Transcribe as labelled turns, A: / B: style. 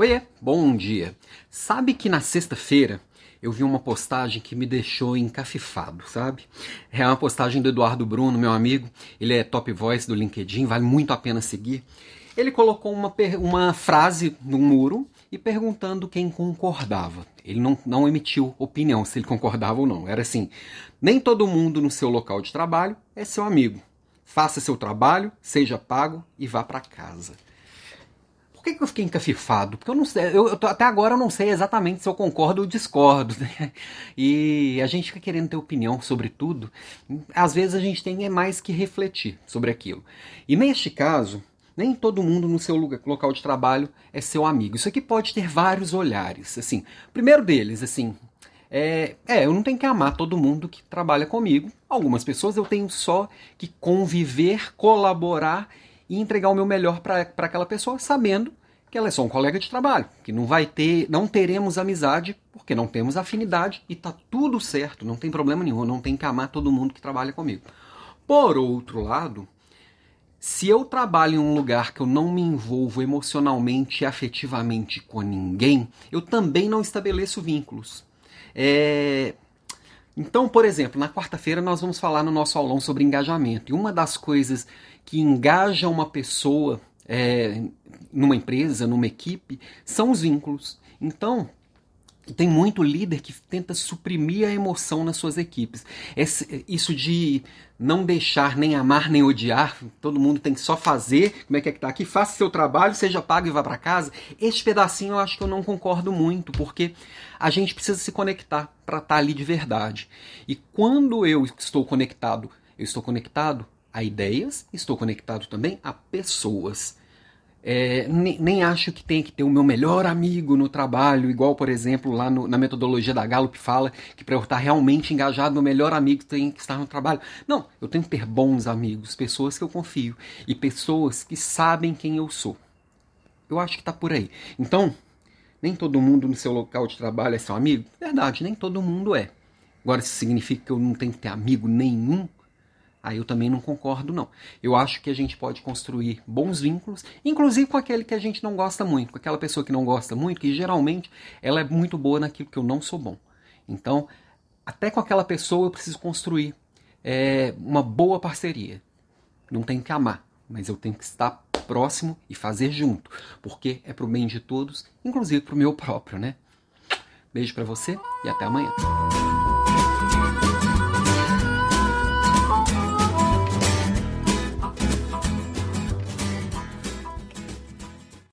A: Oiê, bom dia. Sabe que na sexta-feira eu vi uma postagem que me deixou encafifado, sabe? É uma postagem do Eduardo Bruno, meu amigo. Ele é top voice do LinkedIn, vale muito a pena seguir. Ele colocou uma, uma frase no muro e perguntando quem concordava. Ele não, não emitiu opinião se ele concordava ou não. Era assim: nem todo mundo no seu local de trabalho é seu amigo. Faça seu trabalho, seja pago e vá para casa. Por que, que eu fiquei encafifado? Porque eu não sei, eu, eu tô, até agora eu não sei exatamente se eu concordo ou discordo. Né? E a gente fica querendo ter opinião sobre tudo. Às vezes a gente tem é mais que refletir sobre aquilo. E neste caso, nem todo mundo no seu lugar, local de trabalho é seu amigo. Isso aqui pode ter vários olhares. Assim, primeiro deles, assim, é, é, eu não tenho que amar todo mundo que trabalha comigo. Algumas pessoas eu tenho só que conviver, colaborar e entregar o meu melhor para aquela pessoa, sabendo que ela é só um colega de trabalho, que não vai ter, não teremos amizade porque não temos afinidade e tá tudo certo, não tem problema nenhum, não tem que amar todo mundo que trabalha comigo. Por outro lado, se eu trabalho em um lugar que eu não me envolvo emocionalmente e afetivamente com ninguém, eu também não estabeleço vínculos. É... Então, por exemplo, na quarta-feira nós vamos falar no nosso aulão sobre engajamento. E uma das coisas que engaja uma pessoa é, numa empresa, numa equipe, são os vínculos. Então, tem muito líder que tenta suprimir a emoção nas suas equipes. Esse, isso de não deixar nem amar nem odiar, todo mundo tem que só fazer, como é que é que tá aqui, faça seu trabalho, seja pago e vá para casa. Este pedacinho eu acho que eu não concordo muito, porque a gente precisa se conectar para estar tá ali de verdade. E quando eu estou conectado, eu estou conectado a ideias, estou conectado também a pessoas. É, nem, nem, acho que tem que ter o meu melhor amigo no trabalho, igual, por exemplo, lá no, na metodologia da Gallup fala que para eu estar realmente engajado, meu melhor amigo tem que estar no trabalho. Não, eu tenho que ter bons amigos, pessoas que eu confio e pessoas que sabem quem eu sou. Eu acho que está por aí. Então, nem todo mundo no seu local de trabalho é seu amigo? Verdade, nem todo mundo é. Agora, isso significa que eu não tenho que ter amigo nenhum? Aí eu também não concordo, não. Eu acho que a gente pode construir bons vínculos, inclusive com aquele que a gente não gosta muito, com aquela pessoa que não gosta muito, que geralmente ela é muito boa naquilo que eu não sou bom. Então, até com aquela pessoa eu preciso construir é, uma boa parceria. Não tenho que amar, mas eu tenho que estar próximo e fazer junto, porque é pro bem de todos, inclusive pro meu próprio, né? Beijo para você e até amanhã.